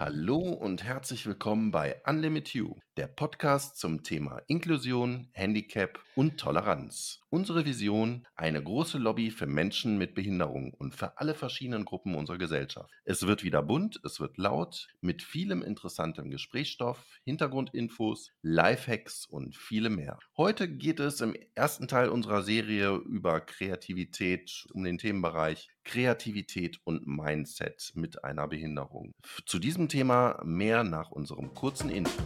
Hallo und herzlich willkommen bei Unlimit You, der Podcast zum Thema Inklusion, Handicap und Toleranz. Unsere Vision, eine große Lobby für Menschen mit Behinderung und für alle verschiedenen Gruppen unserer Gesellschaft. Es wird wieder bunt, es wird laut, mit vielem interessantem Gesprächsstoff, Hintergrundinfos, Lifehacks und vielem mehr. Heute geht es im ersten Teil unserer Serie über Kreativität, um den Themenbereich Kreativität und Mindset mit einer Behinderung. Zu diesem Thema mehr nach unserem kurzen Info.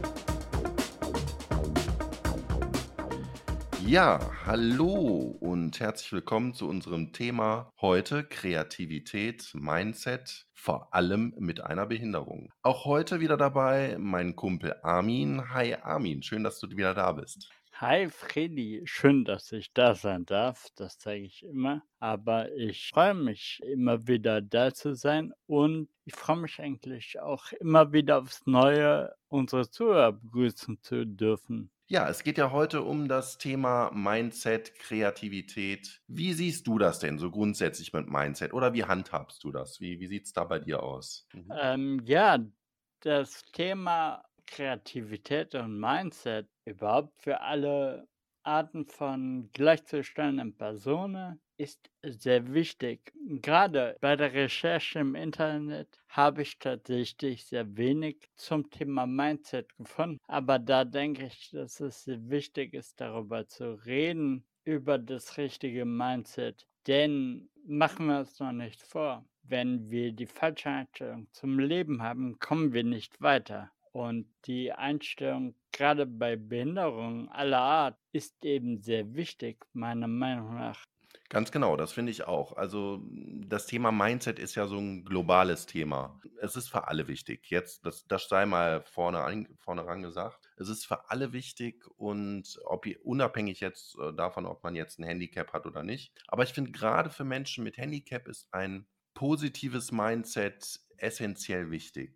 Ja, hallo und herzlich willkommen zu unserem Thema heute Kreativität, Mindset, vor allem mit einer Behinderung. Auch heute wieder dabei mein Kumpel Armin. Hi Armin, schön, dass du wieder da bist. Hi Freddy, schön, dass ich da sein darf. Das zeige ich immer. Aber ich freue mich immer wieder da zu sein und ich freue mich eigentlich auch immer wieder aufs Neue, unsere Zuhörer begrüßen zu dürfen. Ja, es geht ja heute um das Thema Mindset, Kreativität. Wie siehst du das denn so grundsätzlich mit Mindset oder wie handhabst du das? Wie, wie sieht es da bei dir aus? Mhm. Ähm, ja, das Thema Kreativität und Mindset überhaupt für alle Arten von gleichzustellenden Personen ist sehr wichtig. Gerade bei der Recherche im Internet habe ich tatsächlich sehr wenig zum Thema Mindset gefunden. Aber da denke ich, dass es sehr wichtig ist, darüber zu reden, über das richtige Mindset. Denn machen wir es noch nicht vor. Wenn wir die falsche Einstellung zum Leben haben, kommen wir nicht weiter. Und die Einstellung, gerade bei Behinderungen aller Art, ist eben sehr wichtig, meiner Meinung nach. Ganz genau, das finde ich auch. Also das Thema Mindset ist ja so ein globales Thema. Es ist für alle wichtig. Jetzt, das, das sei mal vorne, an, vorne ran gesagt. Es ist für alle wichtig und ob unabhängig jetzt äh, davon, ob man jetzt ein Handicap hat oder nicht. Aber ich finde gerade für Menschen mit Handicap ist ein positives Mindset essentiell wichtig.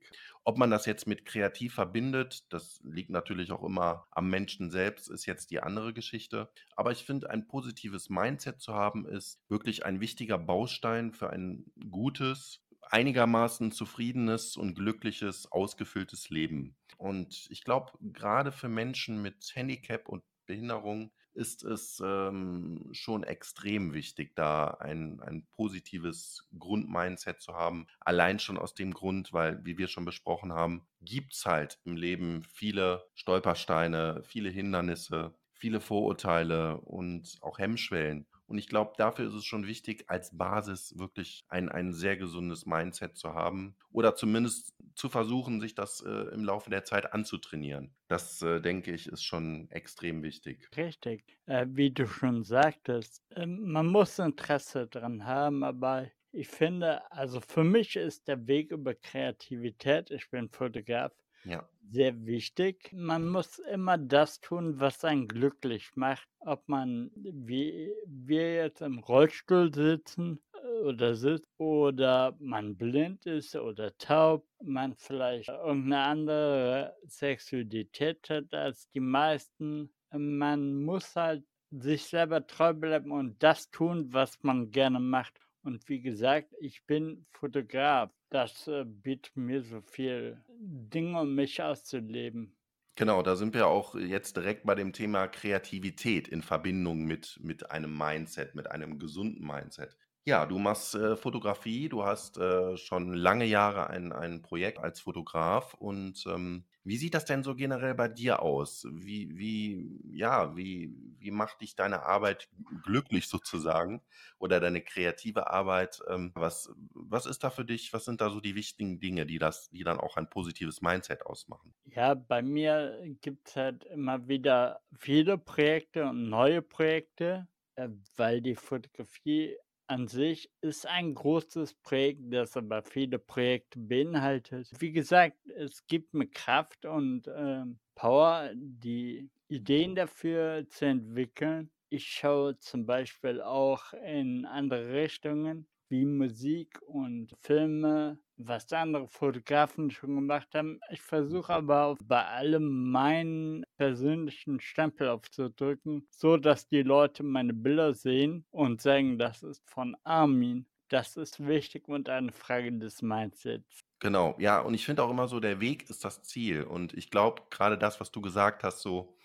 Ob man das jetzt mit kreativ verbindet, das liegt natürlich auch immer am Menschen selbst, ist jetzt die andere Geschichte. Aber ich finde, ein positives Mindset zu haben, ist wirklich ein wichtiger Baustein für ein gutes, einigermaßen zufriedenes und glückliches, ausgefülltes Leben. Und ich glaube, gerade für Menschen mit Handicap und Behinderung ist es ähm, schon extrem wichtig, da ein, ein positives Grundmindset zu haben. Allein schon aus dem Grund, weil, wie wir schon besprochen haben, gibt es halt im Leben viele Stolpersteine, viele Hindernisse, viele Vorurteile und auch Hemmschwellen. Und ich glaube, dafür ist es schon wichtig, als Basis wirklich ein, ein sehr gesundes Mindset zu haben oder zumindest zu versuchen, sich das äh, im Laufe der Zeit anzutrainieren. Das, äh, denke ich, ist schon extrem wichtig. Richtig. Äh, wie du schon sagtest, ähm, man muss Interesse dran haben, aber ich finde, also für mich ist der Weg über Kreativität, ich bin Fotograf, ja. Sehr wichtig. Man muss immer das tun, was einen glücklich macht. Ob man, wie wir jetzt im Rollstuhl sitzen oder sitzt, oder man blind ist oder taub, man vielleicht irgendeine andere Sexualität hat als die meisten. Man muss halt sich selber treu bleiben und das tun, was man gerne macht. Und wie gesagt, ich bin Fotograf. Das äh, bietet mir so viel Dinge, um mich auszuleben. Genau, da sind wir auch jetzt direkt bei dem Thema Kreativität in Verbindung mit, mit einem Mindset, mit einem gesunden Mindset. Ja, du machst äh, Fotografie, du hast äh, schon lange Jahre ein, ein Projekt als Fotograf und ähm, wie sieht das denn so generell bei dir aus? Wie, wie, ja, wie, wie macht dich deine Arbeit glücklich sozusagen oder deine kreative Arbeit? Ähm, was, was ist da für dich? Was sind da so die wichtigen Dinge, die das, die dann auch ein positives Mindset ausmachen? Ja, bei mir gibt es halt immer wieder viele Projekte und neue Projekte, äh, weil die Fotografie an sich ist ein großes Projekt, das aber viele Projekte beinhaltet. Wie gesagt, es gibt mir Kraft und ähm, Power, die Ideen dafür zu entwickeln. Ich schaue zum Beispiel auch in andere Richtungen wie Musik und Filme, was andere Fotografen schon gemacht haben. Ich versuche aber bei allem meinen persönlichen Stempel aufzudrücken, so dass die Leute meine Bilder sehen und sagen, das ist von Armin. Das ist wichtig und eine Frage des Mindsets. Genau, ja, und ich finde auch immer so, der Weg ist das Ziel. Und ich glaube, gerade das, was du gesagt hast, so,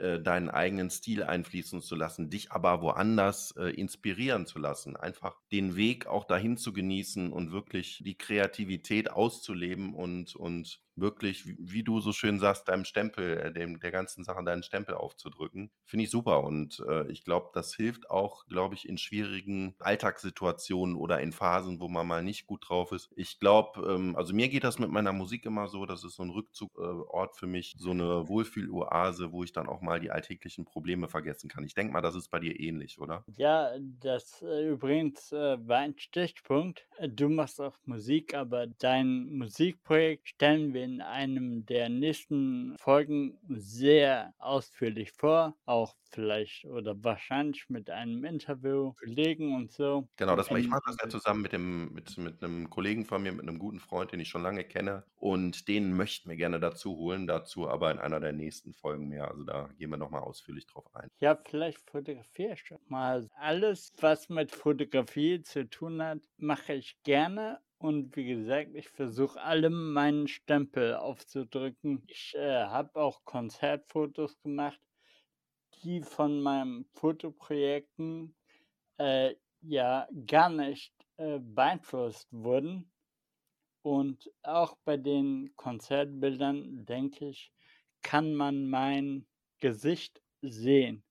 äh, deinen eigenen Stil einfließen zu lassen, dich aber woanders, äh, inspirieren zu lassen. Einfach den Weg auch dahin zu genießen und wirklich die Kreativität auszuleben und und wirklich, wie du so schön sagst, deinem Stempel äh, dem der ganzen Sache deinen Stempel aufzudrücken. Finde ich super und, äh, ich glaube, das hilft auch, glaube ich, in schwierigen Alltagssituationen oder in Phasen, wo man mal nicht gut drauf ist. Ich glaube, ähm also mir geht das mit meiner Musik immer so, das ist so 'n Rückzug äh, für mich, so 'ne Wohlfühloase, wo ich dann auch mal die alltäglichen Probleme vergessen kann. Ich denke mal, das ist bei dir ähnlich, oder? Ja, das, äh, übrigens, äh, war ein Stichpunkt. Du machst auch Musik, aber dein Musikprojekt stellen wir in einem der nächsten Folgen sehr ausführlich vor, auch vielleicht oder wahrscheinlich mit einem Interview, Kollegen und so. Genau, das ich Ähm, mache das ja zusammen mit dem mit mit 'nem Kollegen von mir, mit 'nem guten Freund, den ich schon lange kenne und den möchten wir gerne dazu holen, dazu aber in einer der nächsten Folgen mehr. Also, da gehen wir noch mal ausführlich drauf ein. Ja, vielleicht fotografiere ich mal. Alles, was mit Fotografie zu tun hat, mache ich gerne und wie gesagt, ich versuche allem meinen Stempel aufzudrücken. Ich, äh, habe auch Konzertfotos gemacht, die von meinen Fotoprojekten, äh, ja, gar nicht, äh, beeinflusst wurden. Und auch bei den Konzertbildern, denke ich, kann man mein Gesicht sehen.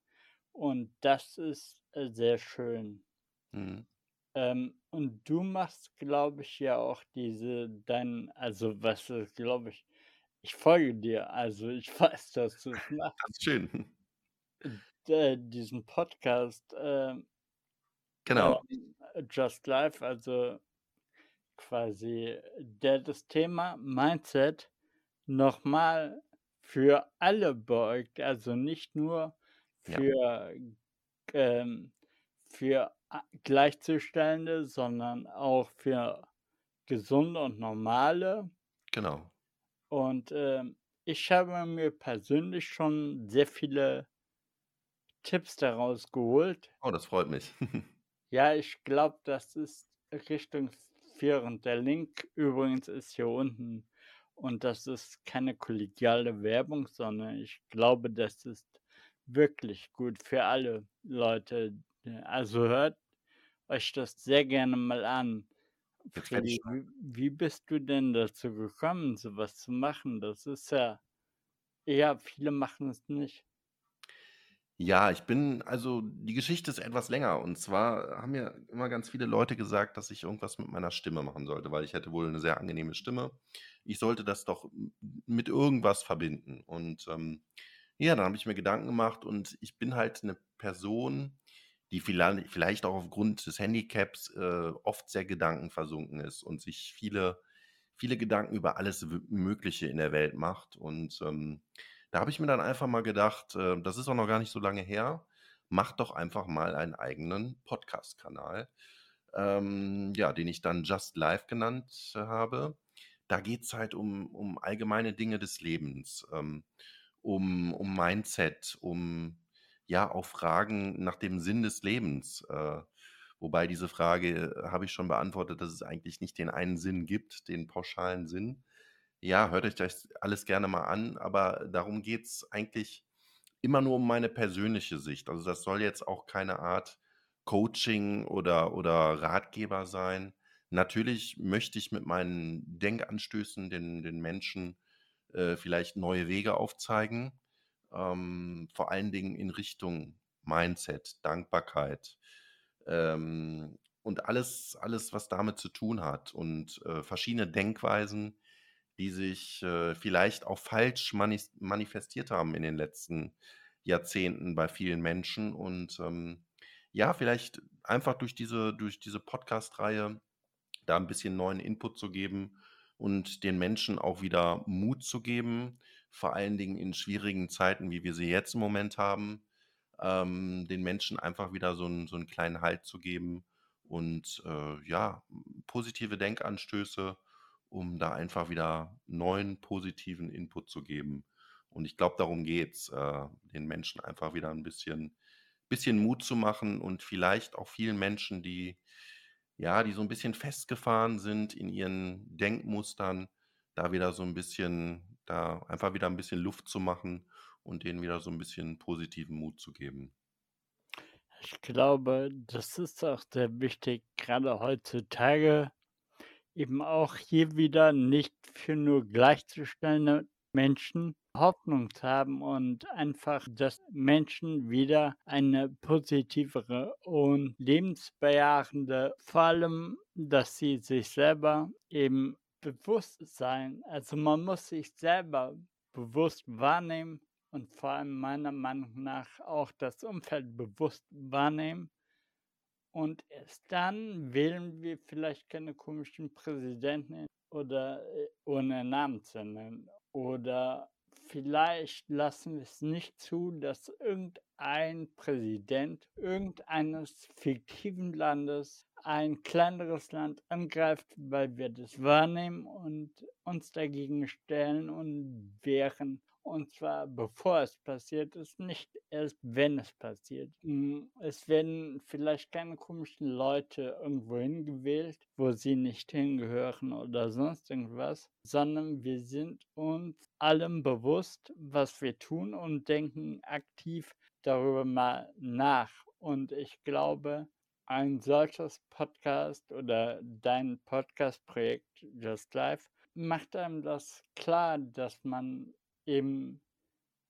Und das ist, äh, sehr schön. Mhm. Ähm, und du machst, glaube ich, ja auch diese dein also, was ist, glaube ich ich folge dir, also, ich weiß, dass du's machst. Ganz schön. D diesen Podcast, ähm, Genau. ähm, Just Life, also, quasi, der das Thema Mindset noch mal für alle beugt, also, nicht nur Ja. für, ähm für Gleichzustellende, sondern auch für Gesunde und Normale. Genau. Und, ähm, ich habe mir persönlich schon sehr viele Tipps daraus geholt. Oh, das freut mich. Ja, ich glaube, das ist richtungsführend. Der Link übrigens ist hier unten und das ist keine kollegiale Werbung, sondern ich glaube, das ist wirklich gut für alle Leute. Also, hört euch das sehr gerne mal an. Freddy, wie wie bist du denn dazu gekommen, so was zu machen? Das ist ja ja, viele machen es nicht. Ja, ich bin also, die Geschichte ist etwas länger und zwar haben mir immer ganz viele Leute gesagt, dass ich irgendwas mit meiner Stimme machen sollte, weil ich hätte wohl 'ne sehr angenehme Stimme. Ich sollte das doch mit irgendwas verbinden. Und, ähm, ja, dann habe ich mir Gedanken gemacht und ich bin halt 'ne Person, die vielleicht auch aufgrund des Handicaps, äh, oft sehr gedankenversunken ist und sich viele viele Gedanken über alles Mögliche in der Welt macht. Und, ähm, da habe ich mir dann einfach mal gedacht, äh, das ist auch noch gar nicht so lange her: „Mach doch einfach mal einen eigenen Podcast-Kanal“, ähm, ja, den ich dann Just Life genannt habe. Da geht's halt um um allgemeine Dinge des Lebens, ähm, um um Mindset, um, ja, auch Fragen nach dem Sinn des Lebens. Äh, wobei diese Frage habe ich schon beantwortet, dass es eigentlich nicht den einen Sinn gibt, den pauschalen Sinn. Ja, hört euch das alles gerne mal an, aber darum geht's eigentlich immer nur um meine persönliche Sicht. Also, das soll jetzt auch keine Art Coaching oder oder Ratgeber sein. Natürlich möchte ich mit meinen Denkanstößen den den Menschen, äh, vielleicht neue Wege aufzeigen, ähm, vor allen Dingen in Richtung Mindset, Dankbarkeit, ähm, und alles alles, was damit zu tun hat und, äh, verschiedene Denkweisen, die sich, äh, vielleicht auch falsch manis manifestiert haben in den letzten Jahrzehnten bei vielen Menschen. Und, ähm, ja, vielleicht einfach durch diese durch diese Podcast-Reihe da 'n bisschen neuen Input zu geben und den Menschen auch wieder Mut zu geben, vor allen Dingen in schwierigen Zeiten, wie wir sie jetzt im Moment haben, ähm, den Menschen einfach wieder so 'n so 'n kleinen Halt zu geben und, äh, ja, positive Denkanstöße, um da einfach wieder neuen positiven Input zu geben. Und ich glaube, darum geht's, äh, den Menschen einfach wieder 'n bisschen bisschen Mut zu machen und vielleicht auch vielen Menschen, die ja, die so ein bisschen festgefahren sind in ihren Denkmustern, da wieder so ein bisschen da einfach wieder ein bisschen Luft zu machen und denen wieder so ein bisschen positiven Mut zu geben. Ich glaube, das ist auch sehr wichtig, gerade heutzutage, eben auch hier wieder nicht für nur gleichzustellende Menschen Hoffnung zu haben und einfach, dass Menschen wieder eine positivere und lebensbejahende, vor allem, dass sie sich selber eben bewusst sein. Also man muss sich selber bewusst wahrnehmen und vor allem meiner Meinung nach auch das Umfeld bewusst wahrnehmen. Und erst dann wählen wir vielleicht keine komischen Präsidenten oder äh, ohne Namen zu nennen. Oder vielleicht lassen wir es nicht zu, dass irgendein Präsident irgendeines fiktiven Landes ein kleineres Land angreift, weil wir das wahrnehmen und uns dagegen stellen und wehren. Und zwar bevor es passiert ist, nicht erst wenn es passiert. Hm, es werden vielleicht keine komischen Leute irgendwo hingewählt, wo sie nicht hingehören oder sonst irgendwas, sondern wir sind uns allem bewusst, was wir tun und denken aktiv darüber mal nach. Und ich glaube, ein solches Podcast oder dein Podcast-Projekt Just Life macht einem das klar, dass man eben,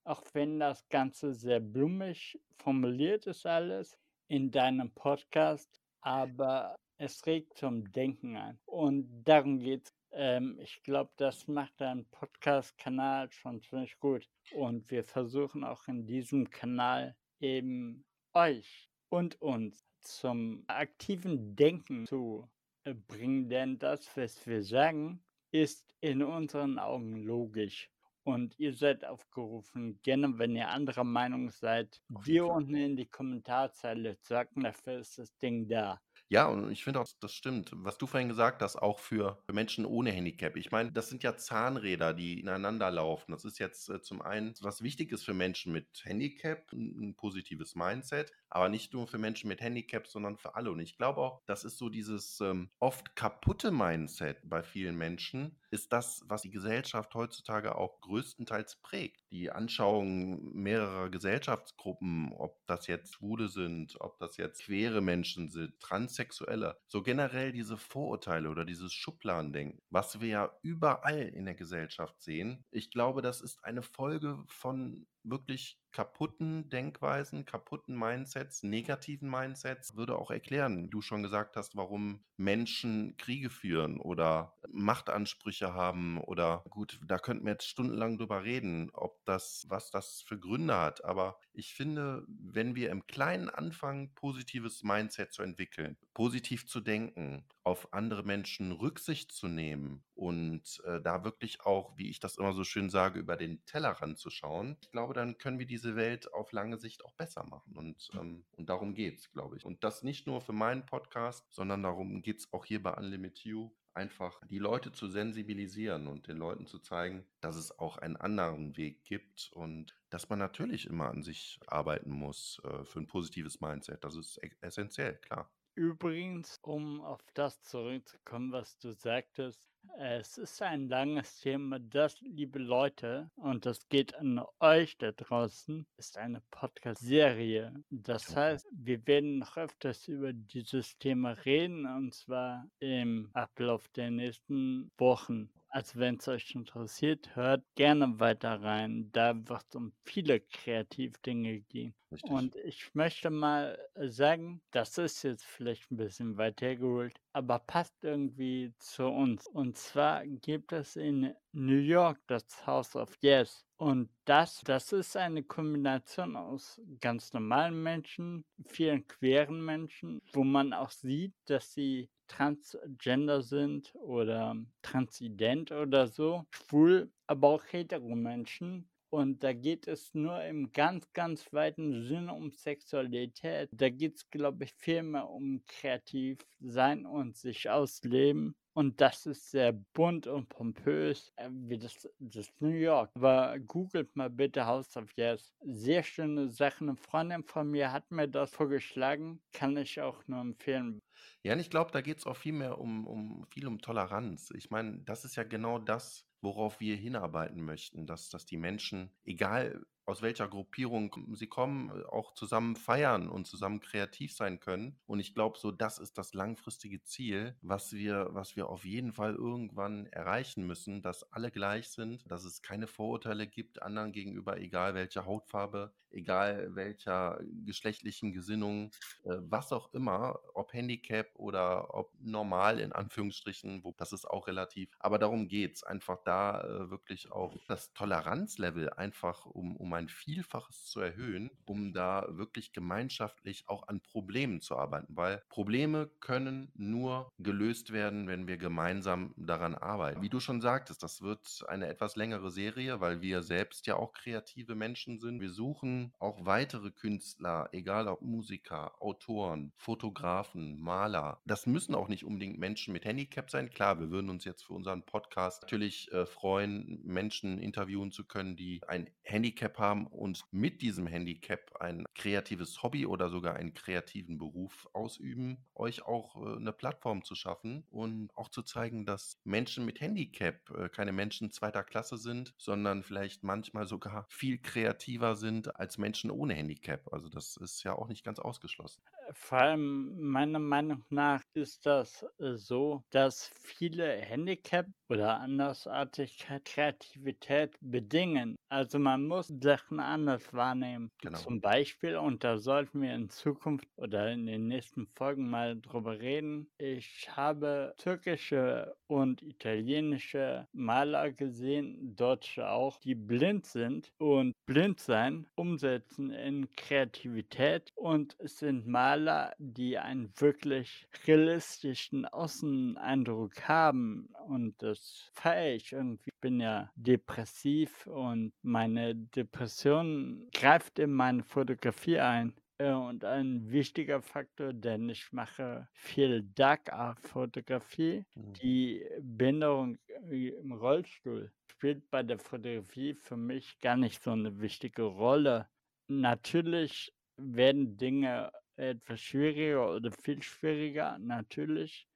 auch wenn das Ganze sehr blumig formuliert ist alles in deinem Podcast, aber es regt zum Denken an. Und darum geht es. Ähm, ich glaube, das macht dein Podcast-Kanal schon ziemlich gut. Und wir versuchen auch in diesem Kanal eben euch und uns zum aktiven Denken zu äh, bringen, denn das, was wir sagen, ist in unseren Augen logisch. Und ihr seid aufgerufen, gerne, wenn ihr anderer Meinung seid, wir unten in die Kommentarzeile zu sagen, dafür ist das Ding da. Ja, und ich finde auch, das stimmt. Was du vorhin gesagt hast, auch für, Menschen ohne Handicap. Ich meine, das sind ja Zahnräder, die ineinander laufen. Das ist jetzt äh, zum einen, was wichtig ist für Menschen mit Handicap, ein, ein positives Mindset, aber nicht nur für Menschen mit Handicap, sondern für alle. Und ich glaube auch, das ist so dieses ähm, oft kaputte Mindset bei vielen Menschen, ist das, was die Gesellschaft heutzutage auch größtenteils prägt. Die Anschauung mehrerer Gesellschaftsgruppen, ob das jetzt Schwule sind, ob das jetzt queere Menschen sind, Transsexuelle, so generell diese Vorurteile oder dieses Schubladendenken, was wir ja überall in der Gesellschaft sehen. Ich glaube, das ist eine Folge von wirklich kaputten Denkweisen, kaputten Mindsets, negativen Mindsets, würde auch erklären, du schon gesagt hast, warum Menschen Kriege führen oder Machtansprüche haben oder gut, da könnten wir jetzt stundenlang drüber reden, ob das, was das für Gründe hat. Aber ich finde, wenn wir im Kleinen anfangen, positives Mindset zu entwickeln, positiv zu denken, auf andere Menschen Rücksicht zu nehmen und äh, da wirklich auch, wie ich das immer so schön sage, über den Tellerrand zu schauen, ich glaube, dann können wir diese Welt auf lange Sicht auch besser machen. Und, ähm, und darum geht es, glaube ich. Und das nicht nur für meinen Podcast, sondern darum geht es auch hier bei Unlimit You, einfach die Leute zu sensibilisieren und den Leuten zu zeigen, dass es auch einen anderen Weg gibt und dass man natürlich immer an sich arbeiten muss äh, für ein positives Mindset. Das ist e essentiell, klar. Übrigens, um auf das zurückzukommen, was du sagtest, es ist ein langes Thema, das, liebe Leute, und das geht an euch da draußen, ist eine Podcast-Serie. Das heißt, wir werden noch öfters über dieses Thema reden, und zwar im Ablauf der nächsten Wochen. Also wenn es euch interessiert, hört gerne weiter rein. Da wird es um viele Kreativdinge gehen. Richtig. Und ich möchte mal sagen, das ist jetzt vielleicht ein bisschen weit hergeholt, aber passt irgendwie zu uns. Und zwar gibt es in New York das House of Yes. Und das, das ist eine Kombination aus ganz normalen Menschen, vielen queeren Menschen, wo man auch sieht, dass sie transgender sind oder transident oder so, schwul, aber auch hetero Menschen. Und da geht es nur im ganz, ganz weiten Sinne um Sexualität. Da geht es, glaube ich, viel mehr um kreativ sein und sich ausleben. Und das ist sehr bunt und pompös, äh, wie das, das New York. Aber googelt mal bitte House of Yes. Sehr schöne Sachen. Eine Freundin von mir hat mir das vorgeschlagen. Kann ich auch nur empfehlen. Ja, und ich glaube, da geht es auch viel mehr um, um viel um Toleranz. Ich meine, das ist ja genau das, worauf wir hinarbeiten möchten, dass, dass die Menschen, egal aus welcher Gruppierung sie kommen, äh, auch zusammen feiern und zusammen kreativ sein können. Und ich glaube, so das ist das langfristige Ziel, was wir, was wir auf jeden Fall irgendwann erreichen müssen, dass alle gleich sind, dass es keine Vorurteile gibt anderen gegenüber, egal welche Hautfarbe, egal welcher geschlechtlichen Gesinnung, äh, was auch immer, ob Handicap oder ob normal in Anführungsstrichen, wo das ist auch relativ. Aber darum geht es, einfach da äh, wirklich auch das Toleranzlevel einfach um, um ein Vielfaches zu erhöhen, um da wirklich gemeinschaftlich auch an Problemen zu arbeiten, weil Probleme können nur gelöst werden, wenn wir gemeinsam daran arbeiten. Wie du schon sagtest, das wird eine etwas längere Serie, weil wir selbst ja auch kreative Menschen sind. Wir suchen auch weitere Künstler, egal ob Musiker, Autoren, Fotografen, Maler. Das müssen auch nicht unbedingt Menschen mit Handicap sein. Klar, wir würden uns jetzt für unseren Podcast natürlich äh, freuen, Menschen interviewen zu können, die ein Handicap haben und mit diesem Handicap ein kreatives Hobby oder sogar einen kreativen Beruf ausüben, euch auch äh, eine Plattform zu schaffen und auch zu zeigen, dass Menschen mit Handicap äh, keine Menschen zweiter Klasse sind, sondern vielleicht manchmal sogar viel kreativer sind als als Menschen ohne Handicap. Also das ist ja auch nicht ganz ausgeschlossen. Vor allem meiner Meinung nach ist das äh, so, dass viele Handicap oder Andersartigkeit Kreativität bedingen. Also man muss Sachen anders wahrnehmen. Genau. Zum Beispiel, und da sollten wir in Zukunft oder in den nächsten Folgen mal drüber reden. Ich habe türkische und italienische Maler gesehen, deutsche auch, die blind sind und blind sein umsetzen in Kreativität und es sind Maler, Maler, die einen wirklich realistischen Außeneindruck haben und das feiere ich irgendwie. Ich bin ja depressiv und meine Depression greift in meine Fotografie ein. Äh, und ein wichtiger Faktor, denn ich mache viel Dark Art Fotografie. Mhm. Die Behinderung äh, im Rollstuhl spielt bei der Fotografie für mich gar nicht so eine wichtige Rolle. Natürlich werden Dinge etwas schwieriger oder viel schwieriger. Natürlich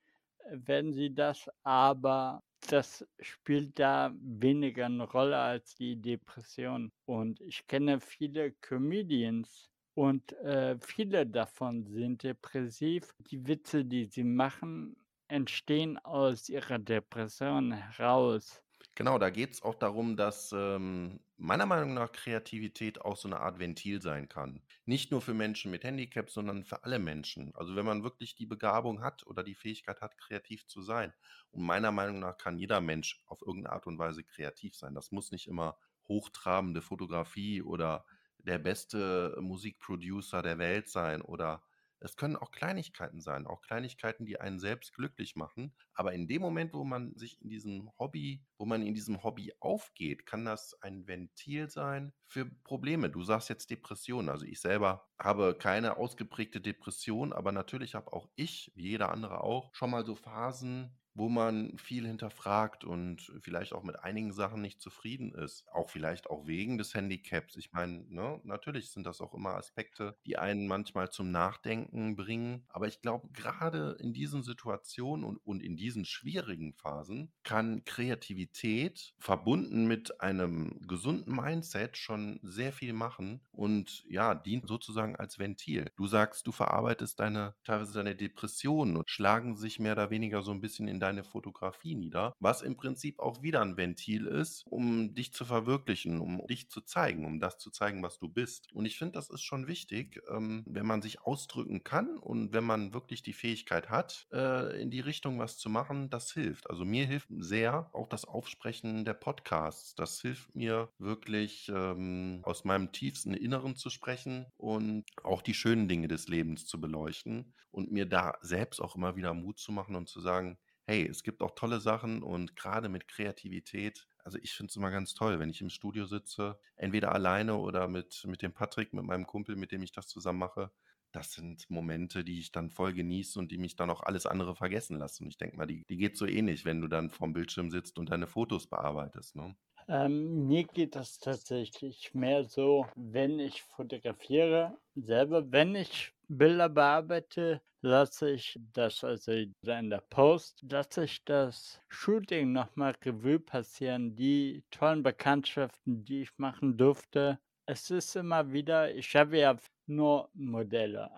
werden sie das, aber das spielt da weniger eine Rolle als die Depression. Und ich kenne viele Comedians und äh, viele davon sind depressiv. Die Witze, die sie machen, entstehen aus ihrer Depression heraus. Genau, da geht es auch darum, dass ähm, meiner Meinung nach Kreativität auch so eine Art Ventil sein kann. Nicht nur für Menschen mit Handicap, sondern für alle Menschen. Also wenn man wirklich die Begabung hat oder die Fähigkeit hat, kreativ zu sein. Und meiner Meinung nach kann jeder Mensch auf irgendeine Art und Weise kreativ sein. Das muss nicht immer hochtrabende Fotografie oder der beste Musikproducer der Welt sein oder es können auch Kleinigkeiten sein, auch Kleinigkeiten, die einen selbst glücklich machen. Aber in dem Moment, wo man sich in diesem Hobby, wo man in diesem Hobby aufgeht, kann das ein Ventil sein für Probleme. Du sagst jetzt Depression. Also ich selber habe keine ausgeprägte Depression, aber natürlich habe auch ich, wie jeder andere auch, schon mal so Phasen, wo man viel hinterfragt und vielleicht auch mit einigen Sachen nicht zufrieden ist. Auch vielleicht auch wegen des Handicaps. Ich meine, ne, natürlich sind das auch immer Aspekte, die einen manchmal zum Nachdenken bringen. Aber ich glaube, gerade in diesen Situationen und, und in diesen schwierigen Phasen kann Kreativität verbunden mit einem gesunden Mindset schon sehr viel machen und ja, dient sozusagen als Ventil. Du sagst, du verarbeitest deine, teilweise deine Depressionen und schlagen sich mehr oder weniger so ein bisschen in deine Fotografie nieder, was im Prinzip auch wieder ein Ventil ist, um dich zu verwirklichen, um dich zu zeigen, um das zu zeigen, was du bist. Und ich finde, das ist schon wichtig, ähm, wenn man sich ausdrücken kann und wenn man wirklich die Fähigkeit hat, äh, in die Richtung was zu machen, das hilft. Also mir hilft sehr auch das Aufsprechen der Podcasts. Das hilft mir wirklich ähm, aus meinem tiefsten Inneren zu sprechen und auch die schönen Dinge des Lebens zu beleuchten und mir da selbst auch immer wieder Mut zu machen und zu sagen, hey, es gibt auch tolle Sachen und gerade mit Kreativität also ich finde es immer ganz toll, wenn ich im Studio sitze, entweder alleine oder mit, mit dem Patrick, mit meinem Kumpel, mit dem ich das zusammen mache. Das sind Momente, die ich dann voll genieße und die mich dann auch alles andere vergessen lassen. Und ich denke mal, die, die geht so ähnlich, wenn du dann vorm Bildschirm sitzt und deine Fotos bearbeitest. Ne? Ähm, mir geht das tatsächlich mehr so, wenn ich fotografiere, selber, wenn ich Bilder bearbeite, lasse ich das, also in der Post, lasse ich das Shooting nochmal Revue passieren, die tollen Bekanntschaften, die ich machen durfte. Es ist immer wieder, ich habe ja nur Modelle,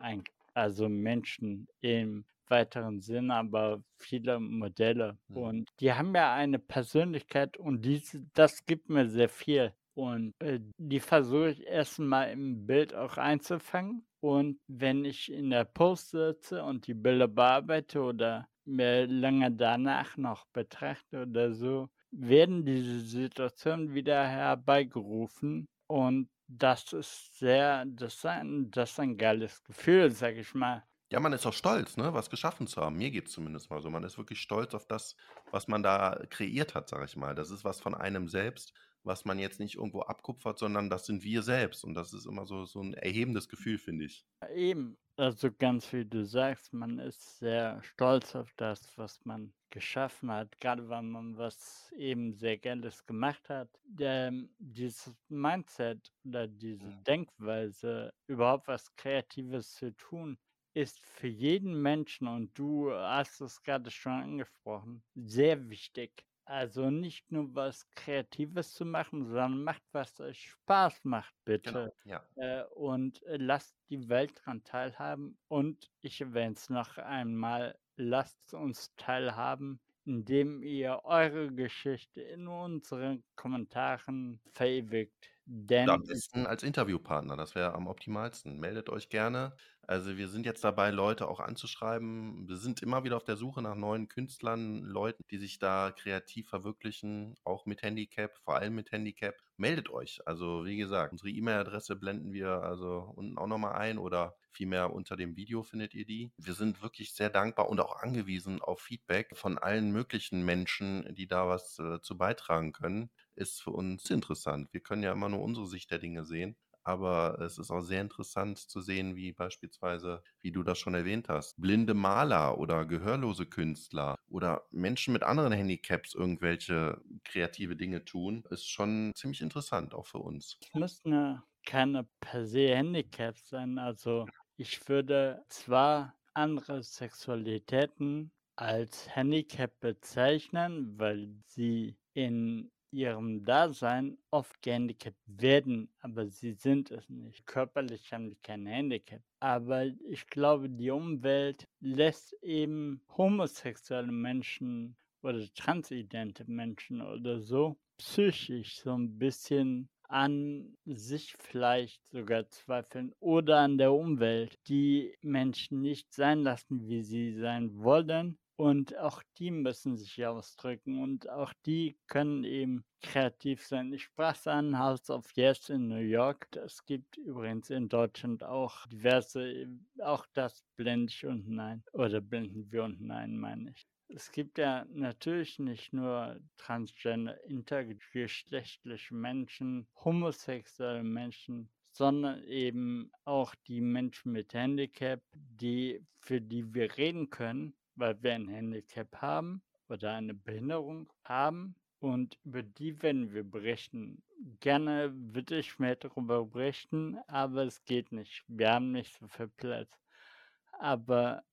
also Menschen im weiteren Sinn, aber viele Modelle. Mhm. Und die haben ja eine Persönlichkeit und diese, das gibt mir sehr viel. Und äh, die versuche ich erstmal im Bild auch einzufangen. Und wenn ich in der Post sitze und die Bilder bearbeite oder mir lange danach noch betrachte oder so, werden diese Situationen wieder herbeigerufen. Und das ist sehr, das ist ein, das ist ein geiles Gefühl, sag ich mal. Ja, man ist auch stolz, ne, was geschaffen zu haben. Mir geht's zumindest mal so. Man ist wirklich stolz auf das, was man da kreiert hat, sage ich mal. Das ist was von einem selbst, was man jetzt nicht irgendwo abkupfert, sondern das sind wir selbst. Und das ist immer so, so ein erhebendes Gefühl, finde ich. Eben, also ganz wie du sagst, man ist sehr stolz auf das, was man geschaffen hat, gerade wenn man was eben sehr Geiles gemacht hat. Der, dieses Mindset oder diese Denkweise, überhaupt was Kreatives zu tun, ist für jeden Menschen, und du hast es gerade schon angesprochen, sehr wichtig. Also nicht nur was Kreatives zu machen, sondern macht, was euch Spaß macht, Genau, bitte. ja. Äh, und äh, lasst die Welt daran teilhaben. Und ich erwähne es noch einmal, lasst uns teilhaben, indem ihr eure Geschichte in unseren Kommentaren verewigt. Denn am besten als Interviewpartner, das wäre am optimalsten. Meldet euch gerne. Also wir sind jetzt dabei, Leute auch anzuschreiben. Wir sind immer wieder auf der Suche nach neuen Künstlern, Leuten, die sich da kreativ verwirklichen, auch mit Handicap, vor allem mit Handicap. Meldet euch. Also wie gesagt, unsere E-Mail-Adresse blenden wir also unten auch nochmal ein oder vielmehr unter dem Video findet ihr die. Wir sind wirklich sehr dankbar und auch angewiesen auf Feedback von allen möglichen Menschen, die da was äh, zu beitragen können ist für uns interessant. Wir können ja immer nur unsere Sicht der Dinge sehen. Aber es ist auch sehr interessant zu sehen, wie beispielsweise, wie du das schon erwähnt hast, blinde Maler oder gehörlose Künstler oder Menschen mit anderen Handicaps irgendwelche kreative Dinge tun, ist schon ziemlich interessant, auch für uns. Es müssen keine per se Handicaps sein. Also ich würde zwar andere Sexualitäten als Handicap bezeichnen, weil sie in ihrem Dasein oft gehandicapt werden, aber sie sind es nicht. Körperlich haben sie kein Handicap. Aber ich glaube, die Umwelt lässt eben homosexuelle Menschen oder transidente Menschen oder so psychisch so ein bisschen an sich vielleicht sogar zweifeln oder an der Umwelt, die Menschen nicht sein lassen, wie sie sein wollen und auch die müssen sich ausdrücken und auch die können eben kreativ sein. Ich sprach an House of Yes in New York. Es gibt übrigens in Deutschland auch diverse, auch das blende ich unten ein. Oder blenden wir unten ein, meine ich. Es gibt ja natürlich nicht nur transgender, intergeschlechtliche Menschen, homosexuelle Menschen, sondern eben auch die Menschen mit Handicap, die, für die wir reden können weil wir ein Handicap haben oder eine Behinderung haben und über die werden wir berichten. Gerne würde ich mehr darüber berichten, aber es geht nicht. Wir haben nicht so viel Platz. Aber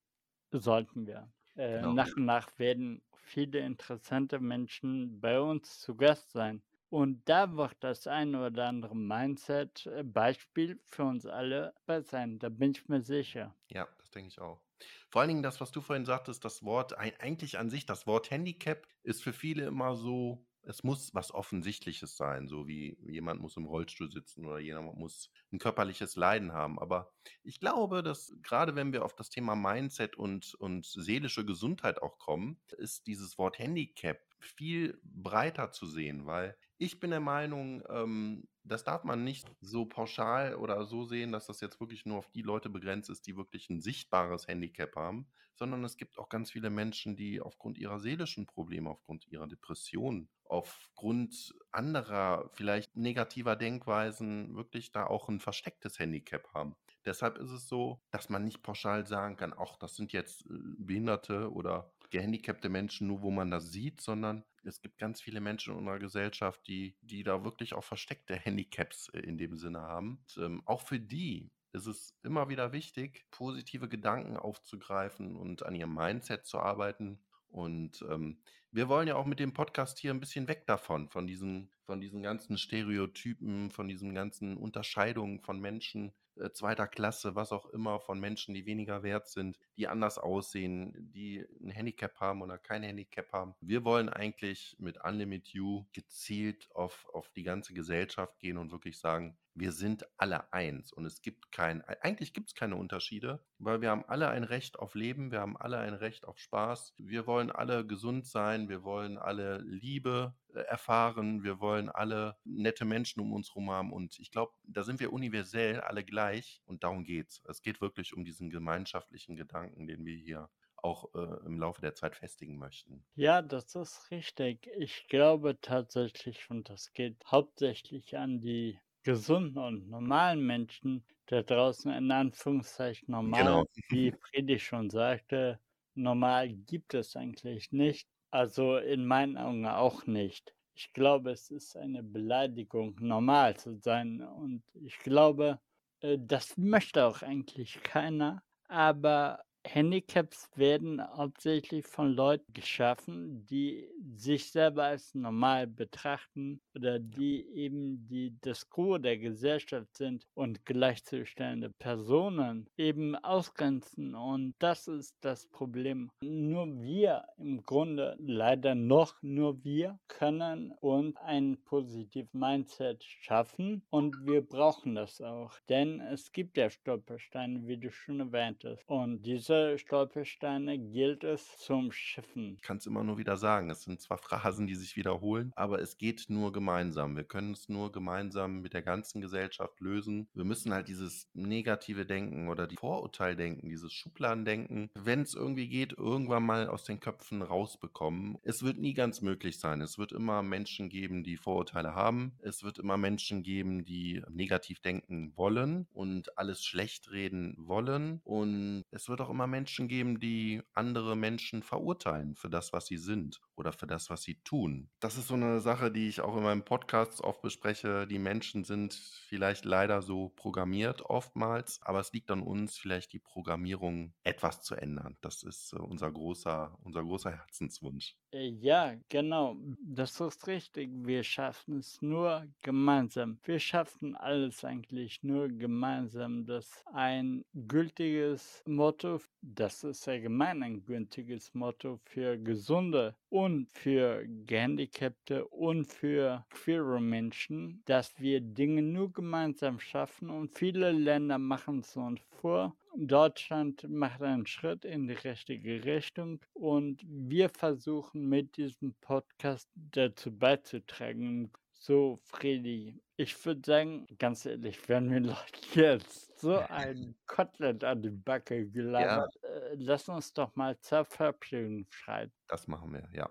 sollten wir. Äh, genau. Nach und nach werden viele interessante Menschen bei uns zu Gast sein. Und da wird das ein oder andere Mindset-Beispiel äh, für uns alle sein. Da bin ich mir sicher. Ja, das denke ich auch. Vor allen Dingen das, was du vorhin sagtest, das Wort, eigentlich an sich, das Wort Handicap ist für viele immer so, es muss was Offensichtliches sein, so wie jemand muss im Rollstuhl sitzen oder jemand muss ein körperliches Leiden haben. Aber ich glaube, dass gerade wenn wir auf das Thema Mindset und, und seelische Gesundheit auch kommen, ist dieses Wort Handicap viel breiter zu sehen, weil Ich bin der Meinung, ähm, das darf man nicht so pauschal oder so sehen, dass das jetzt wirklich nur auf die Leute begrenzt ist, die wirklich ein sichtbares Handicap haben, sondern es gibt auch ganz viele Menschen, die aufgrund ihrer seelischen Probleme, aufgrund ihrer Depressionen, aufgrund anderer vielleicht negativer Denkweisen wirklich da auch ein verstecktes Handicap haben. Deshalb ist es so, dass man nicht pauschal sagen kann: „Ach, das sind jetzt, äh, Behinderte oder gehandicapte Menschen, nur wo man das sieht“, sondern es gibt ganz viele Menschen in unserer Gesellschaft, die die da wirklich auch versteckte Handicaps, äh, in dem Sinne haben. Und, ähm, auch für die ist es immer wieder wichtig, positive Gedanken aufzugreifen und an ihrem Mindset zu arbeiten. Und, ähm, wir wollen ja auch mit dem Podcast hier ein bisschen weg davon, von diesen von diesen ganzen Stereotypen, von diesen ganzen Unterscheidungen von Menschen, äh, 2. Klasse, was auch immer, von Menschen, die weniger wert sind, die anders aussehen, die ein Handicap haben oder kein Handicap haben. Wir wollen eigentlich mit Unlimit You gezielt auf auf die ganze Gesellschaft gehen und wirklich sagen: „Wir sind alle eins und es gibt kein“ ei eigentlich gibt's keine Unterschiede, weil wir haben alle ein Recht auf Leben, wir haben alle ein Recht auf Spaß. Wir wollen alle gesund sein, wir wollen alle Liebe, äh, erfahren, wir wollen alle nette Menschen um uns rum haben und ich glaube, da sind wir universell alle gleich und darum geht's. Es geht wirklich um diesen gemeinschaftlichen Gedanken, den wir hier auch, äh, im Laufe der Zeit festigen möchten. Ja, das ist richtig. Ich glaube tatsächlich und das geht hauptsächlich an die gesunden und normalen Menschen da draußen, in Anführungszeichen normal. Genau. Wie Friedrich schon sagte, normal gibt es eigentlich nicht. Also, in meinen Augen auch nicht. Ich glaube, es ist eine Beleidigung, normal zu sein und ich glaube, äh, das möchte auch eigentlich keiner, aber Handicaps werden hauptsächlich von Leuten geschaffen, die sich selber als normal betrachten oder die eben die das Gros der Gesellschaft sind und gleichzustellende Personen eben ausgrenzen. Und das ist das Problem. Nur wir im Grunde, leider noch nur wir, können uns ein positives Mindset schaffen und wir brauchen das auch, denn es gibt ja Stolpersteine, wie du schon erwähntest und diese Stolpersteine gilt es zu umschiffen. Ich kann's immer nur wieder sagen, es sind zwar Phrasen, die sich wiederholen, aber es geht nur gemeinsam. Wir können es nur gemeinsam mit der ganzen Gesellschaft lösen. Wir müssen halt dieses negative Denken oder die Vorurteildenken, dieses Schubladendenken, wenn's irgendwie geht, irgendwann mal aus den Köpfen rausbekommen. Es wird nie ganz möglich sein. Es wird immer Menschen geben, die Vorurteile haben. Es wird immer Menschen geben, die negativ denken wollen und alles schlechtreden wollen. Und es wird auch immer Menschen geben, die andere Menschen verurteilen für das, was sie sind oder für das, was sie tun. Das ist so 'ne Sache, die ich auch in meinem Podcast oft bespreche. Die Menschen sind vielleicht leider so programmiert oftmals, aber es liegt an uns, vielleicht die Programmierung etwas zu ändern. Das ist, äh, unser großer unser großer Herzenswunsch. Äh, ja, genau. Das ist richtig. Wir schaffen es nur gemeinsam. Wir schaffen alles eigentlich nur gemeinsam. Das ein gültiges Motto das ist allgemein ein gültiges Motto für Gesunde und für Gehandicapte und für queere Menschen, dass wir Dinge nur gemeinsam schaffen und viele Länder machen's uns vor. Deutschland macht einen Schritt in die richtige Richtung und wir versuchen mit diesem Podcast dazu beizutragen. So, Fredi, ich würde sagen, ganz ehrlich, wenn mir Leute jetzt so ein Kotelett an die Backe Ja. gelabert äh, lass uns doch mal zur Verabschiedung schreiten. Das machen wir, ja.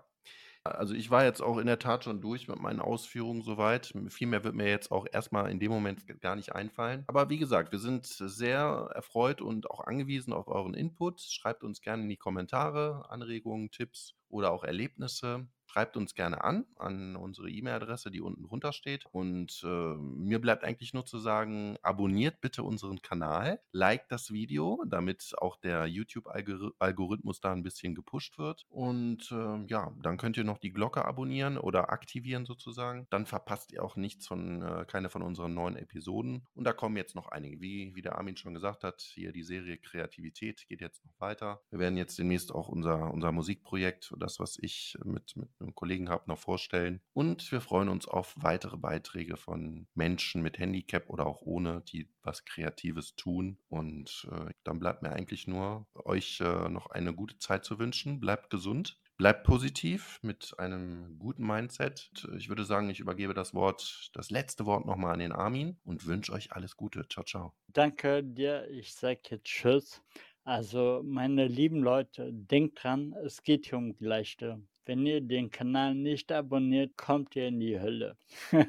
Also, ich war jetzt auch in der Tat schon durch mit meinen Ausführungen so weit. Viel mehr wird mir jetzt auch erst mal in dem Moment gar nicht einfallen. Aber wie gesagt, wir sind sehr erfreut und auch angewiesen auf euren Input. Schreibt uns gerne in die Kommentare Anregungen, Tipps oder auch Erlebnisse. Schreibt uns gerne an, an unsere E-Mail-Adresse, die unten drunter steht. Und, äh, mir bleibt eigentlich nur zu sagen, abonniert bitte unseren Kanal, liked das Video, damit auch der YouTube-Algori Algorithmus da 'n bisschen gepusht wird. Und, äh, ja, dann könnt ihr noch die Glocke abonnieren oder aktivieren sozusagen. Dann verpasst ihr auch nichts von äh, keine von unseren neuen Episoden. Und da kommen jetzt noch einige. Wie wie der Armin schon gesagt hat, hier die Serie Kreativität geht jetzt noch weiter. Wir werden jetzt demnächst auch unser unser Musikprojekt, das, was ich mit mit 'nem Kollegen habe, noch vorstellen. Und wir freuen uns auf weitere Beiträge von Menschen mit Handicap oder auch ohne, die was Kreatives tun. Und, äh, dann bleibt mir eigentlich nur, euch, äh, noch eine gute Zeit zu wünschen. Bleibt gesund, bleibt positiv mit einem guten Mindset. Ich würde sagen, ich übergebe das Wort, das letzte Wort nochmal an den Armin und wünsche euch alles Gute. Ciao, ciao. Danke dir. Ich sage jetzt Tschüss. Also, meine lieben Leute, denkt dran, es geht hier um Gleichstellung. Wenn ihr den Kanal nicht abonniert, kommt ihr in die Hölle.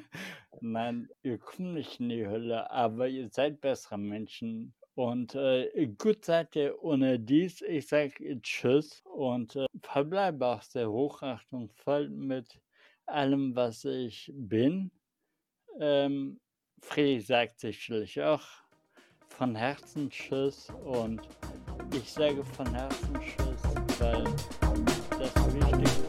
Nein, ihr kommt nicht in die Hölle, aber ihr seid bessere Menschen. Und äh, gut seid ihr ohne dies. Ich sage Tschüss und äh, verbleibe auch sehr hochachtungsvoll mit allem, was ich bin. Ähm, Friedrich sagt sicherlich auch von Herzen Tschüss und ich sage von Herzen Tschüss, weil das Wichtigste